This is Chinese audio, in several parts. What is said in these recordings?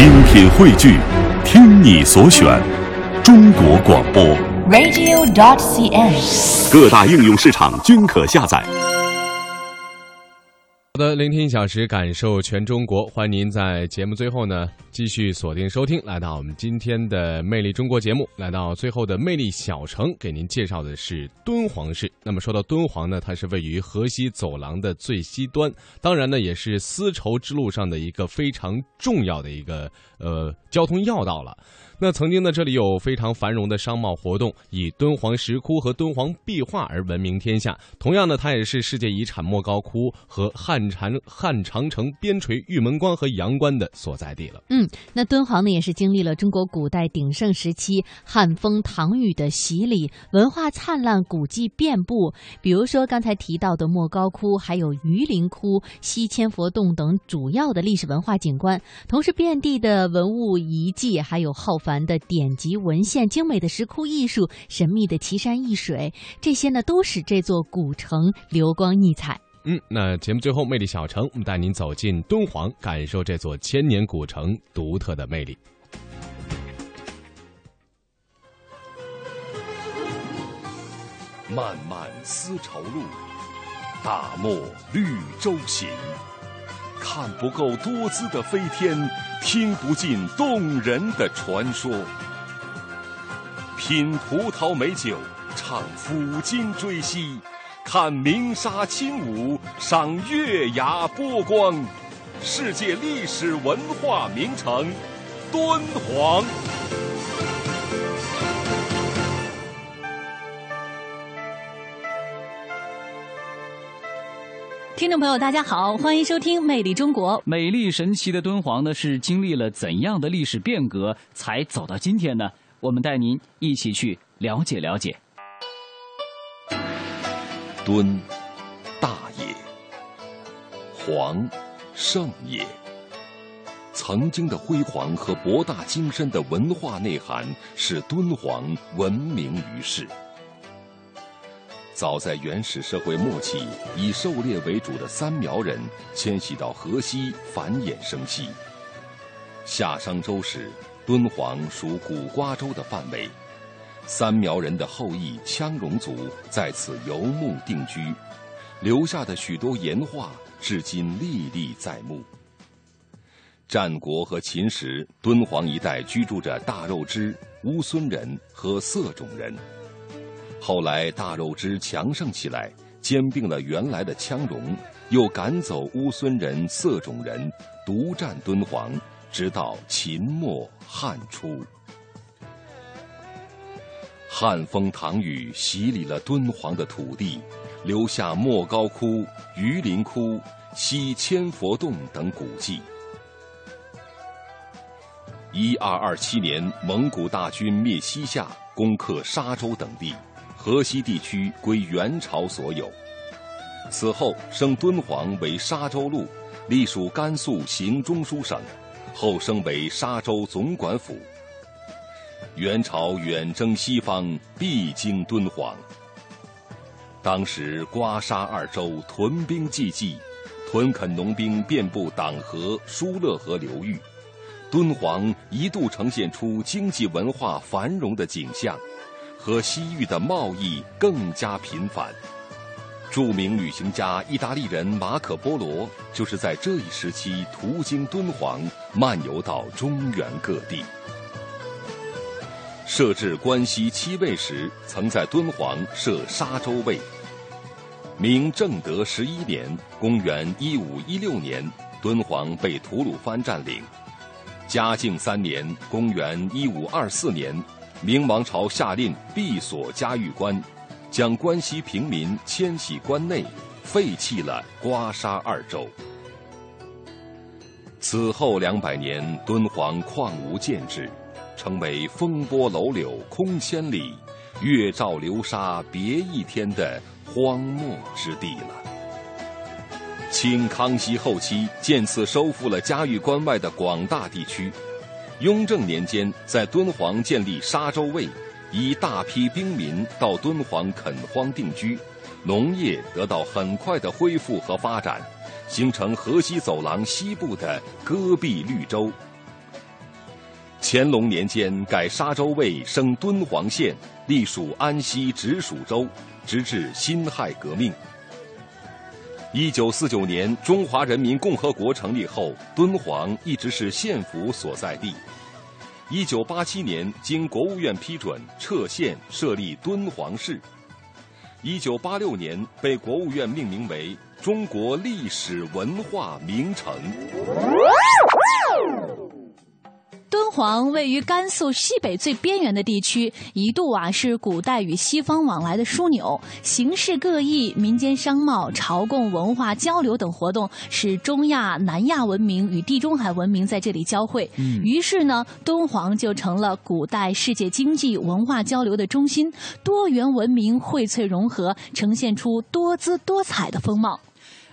精品汇聚，听你所选，中国广播。radio.dot.cn，。各大应用市场均可下载。好的，聆听一小时，感受全中国。欢迎您在节目最后呢，继续锁定收听，来到我们今天的《魅力中国》节目。来到最后的魅力小城，给您介绍的是敦煌市。那么说到敦煌呢，它是位于河西走廊的最西端，当然呢，也是丝绸之路上的一个非常重要的一个呃交通要道了。那曾经呢，这里有非常繁荣的商贸活动，以敦煌石窟和敦煌壁画而闻名天下。同样呢，它也是世界遗产莫高窟和汉长汉长城边陲玉门关和阳关的所在地了。嗯，那敦煌呢，也是经历了中国古代鼎盛时期汉风唐雨的洗礼，文化灿烂，古迹遍布。比如说刚才提到的莫高窟，还有榆林窟、西千佛洞等主要的历史文化景观，同时遍地的文物遗迹，还有浩繁的典籍文献、精美的石窟艺术、神秘的奇山异水，这些呢，都使这座古城流光溢彩。嗯，那节目最后，魅力小城，我们带您走进敦煌，感受这座千年古城独特的魅力。漫漫丝绸路，大漠绿洲行。看不够多姿的飞天，听不尽动人的传说。品葡萄美酒，唱抚今追昔，看鸣沙轻舞，赏月牙波光。世界历史文化名城，敦煌。听众朋友，大家好，欢迎收听《魅力中国》。美丽神奇的敦煌呢，是经历了怎样的历史变革才走到今天呢？我们带您一起去了解了解。敦，大也；煌，盛也。曾经的辉煌和博大精深的文化内涵，使敦煌闻名于世。早在原始社会末期，以狩猎为主的三苗人迁徙到河西繁衍生息。夏商周时，敦煌属古瓜州的范围。三苗人的后裔羌戎族在此游牧定居，留下的许多岩画至今历历在目。战国和秦时，敦煌一带居住着大肉支、乌孙人和色种人。后来大肉支强盛起来，兼并了原来的羌戎，又赶走乌孙人、色种人，独占敦煌，直到秦末汉初。汉风唐雨洗礼了敦煌的土地，留下莫高窟、榆林窟、西千佛洞等古迹。一二二七年，蒙古大军灭西夏，攻克沙州等地，河西地区归元朝所有。此后升敦煌为沙州路，隶属甘肃行中书省，后升为沙州总管府。元朝远征西方，必经敦煌。当时刮沙二州屯兵济济，屯垦农兵遍布党河、疏勒河流域。敦煌一度呈现出经济文化繁荣的景象，和西域的贸易更加频繁。著名旅行家意大利人马可·波罗就是在这一时期途经敦煌，漫游到中原各地。设置关西七卫时，曾在敦煌设沙州卫。明正德十一年（公元一五一六年），敦煌被吐鲁番占领。嘉靖三年（公元一五二四年），明王朝下令闭锁嘉峪关，将关西平民迁徙关内，废弃了刮沙二州。此后两百年，敦煌旷无建制，成为风波楼柳空千里，月照流沙别一天的荒漠之地了。清康熙后期，渐次收复了嘉峪关外的广大地区。雍正年间，在敦煌建立沙州卫，以大批兵民到敦煌垦荒定居，农业得到很快的恢复和发展，形成河西走廊西部的戈壁绿洲。乾隆年间改沙州卫升敦煌县，隶属安西直属州，直至辛亥革命。一九四九年中华人民共和国成立后，敦煌一直是县府所在地。一九八七年经国务院批准撤县设立敦煌市。一九八六年被国务院命名为中国历史文化名城。敦煌位于甘肃西北最边缘的地区，一度啊是古代与西方往来的枢纽，形式各异，民间商贸、朝贡、文化交流等活动，使中亚、南亚文明与地中海文明在这里交汇。于是呢，敦煌就成了古代世界经济文化交流的中心，多元文明荟萃融合，呈现出多姿多彩的风貌。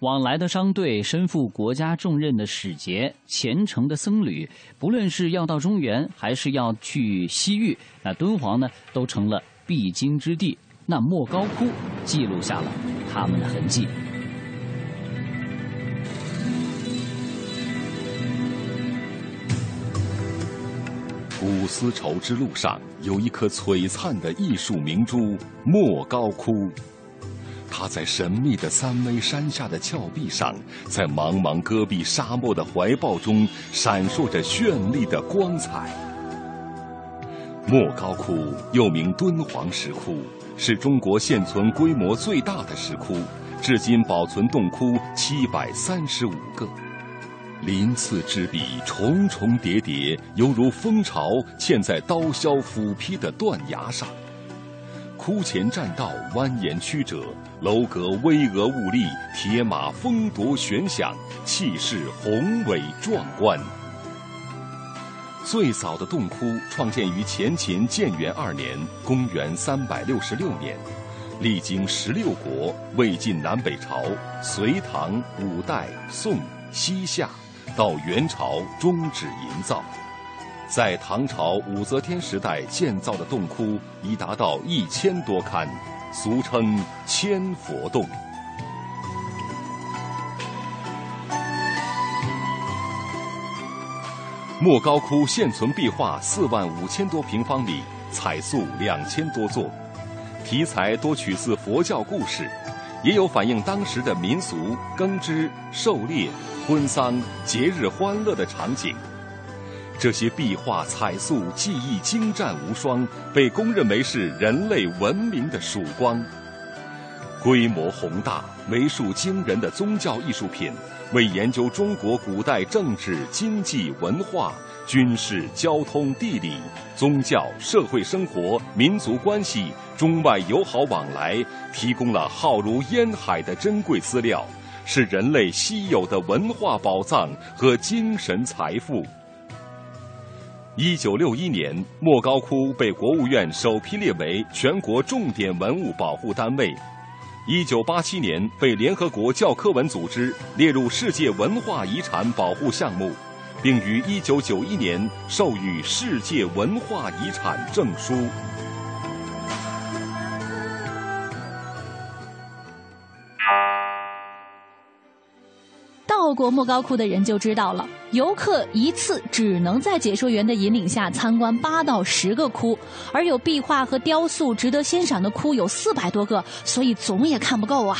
往来的商队、身负国家重任的使节、虔诚的僧侣，不论是要到中原，还是要去西域，那敦煌呢，都成了必经之地。那莫高窟记录下了他们的痕迹。古丝绸之路上有一颗璀璨的艺术明珠——莫高窟。它在神秘的三危山下的峭壁上，在茫茫戈壁沙漠的怀抱中，闪烁着绚丽的光彩。莫高窟又名敦煌石窟，是中国现存规模最大的石窟，至今保存洞窟七百三十五个，鳞次栉比，重重叠叠，犹如蜂巢嵌在刀削斧劈的断崖上。窟前栈道蜿蜒曲折，楼阁巍峨兀立，铁马风夺悬响，气势宏伟壮观。最早的洞窟创建于前秦建元二年（公元366年），历经十六国，魏晋南北朝、隋唐、五代、宋、西夏，到元朝终止营造。在唐朝武则天时代建造的洞窟已达到一千多龛，俗称“千佛洞”。莫高窟现存壁画四万五千多平方米，彩塑两千多座，题材多取自佛教故事，也有反映当时的民俗、耕织、狩猎、婚丧、节日欢乐的场景。这些壁画彩塑技艺精湛无双，被公认为是人类文明的曙光。规模宏大、为数惊人的宗教艺术品，为研究中国古代政治、经济、文化、军事、交通、地理、宗教、社会生活、民族关系、中外友好往来提供了浩如烟海的珍贵资料，是人类稀有的文化宝藏和精神财富。一九六一年，莫高窟被国务院首批列为全国重点文物保护单位。一九八七年，被联合国教科文组织列入世界文化遗产保护项目，并于一九九一年授予世界文化遗产证书。到过莫高窟的人就知道了，游客一次只能在解说员的引领下参观八到十个窟，而有壁画和雕塑值得欣赏的窟有四百多个，所以总也看不够啊。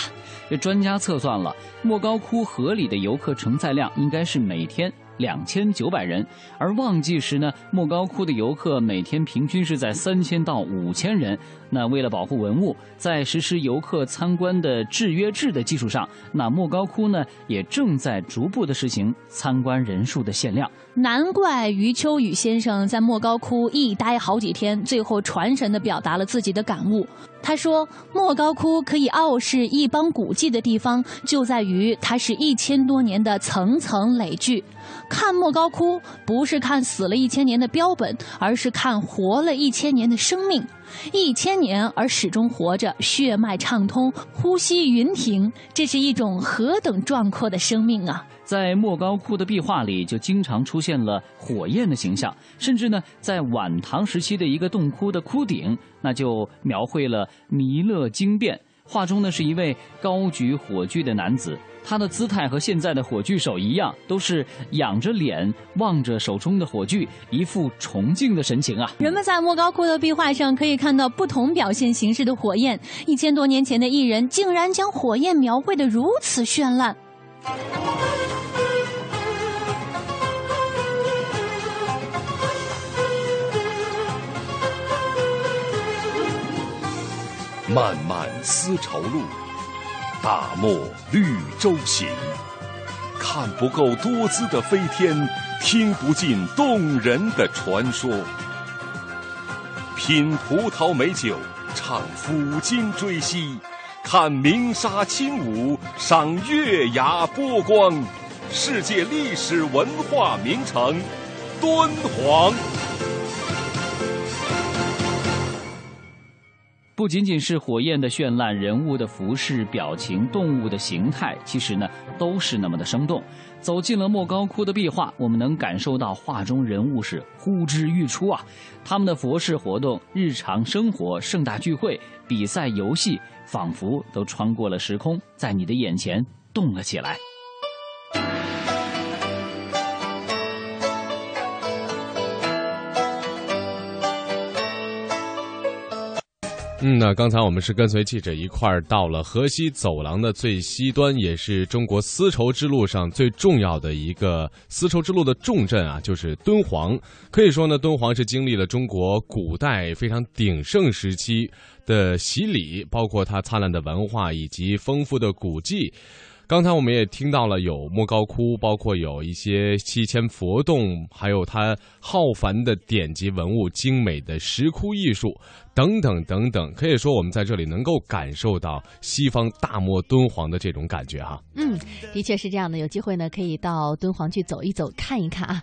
这专家测算了，莫高窟合理的游客承载量应该是每天。两千九百人，而旺季时呢，莫高窟的游客每天平均是在三千到五千人。那为了保护文物，在实施游客参观的制约制的基础上，那莫高窟呢也正在逐步的实行参观人数的限量。难怪余秋雨先生在莫高窟一待好几天，最后传神地表达了自己的感悟。他说：“莫高窟可以傲视一帮古迹的地方，就在于它是一千多年的层层累聚。”看莫高窟，不是看死了一千年的标本，而是看活了一千年的生命。一千年而始终活着，血脉畅通，呼吸匀停，这是一种何等壮阔的生命啊！在莫高窟的壁画里，就经常出现了火焰的形象，甚至呢，在晚唐时期的一个洞窟的窟顶，那就描绘了弥勒经变。画中呢，是一位高举火炬的男子。他的姿态和现在的火炬手一样，都是仰着脸望着手中的火炬，一副崇敬的神情啊。人们在莫高窟的壁画上可以看到不同表现形式的火焰，一千多年前的艺人竟然将火焰描绘的如此绚烂。漫漫丝绸路，大漠绿洲行。看不够多姿的飞天，听不尽动人的传说。品葡萄美酒，唱抚今追昔，看鸣沙轻舞，赏月牙波光。世界历史文化名城，敦煌。不仅仅是火焰的绚烂，人物的服饰、表情、动物的形态，其实呢都是那么的生动。走进了莫高窟的壁画，我们能感受到画中人物是呼之欲出啊！他们的佛事活动、日常生活、盛大聚会、比赛、游戏，仿佛都穿过了时空，在你的眼前动了起来。嗯，那刚才我们是跟随记者一块儿到了河西走廊的最西端，也是中国丝绸之路上最重要的一个丝绸之路的重镇啊，就是敦煌。可以说呢，敦煌是经历了中国古代非常鼎盛时期的洗礼，包括它灿烂的文化以及丰富的古迹。刚才我们也听到了有莫高窟，包括有一些七千佛洞，还有它浩繁的典籍文物、精美的石窟艺术等等等等。可以说，我们在这里能够感受到西方大漠敦煌的这种感觉哈。嗯，的确是这样的。有机会呢，可以到敦煌去走一走、看一看啊。